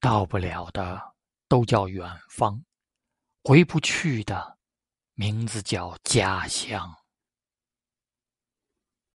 到不了的都叫远方回不去的名字叫家乡。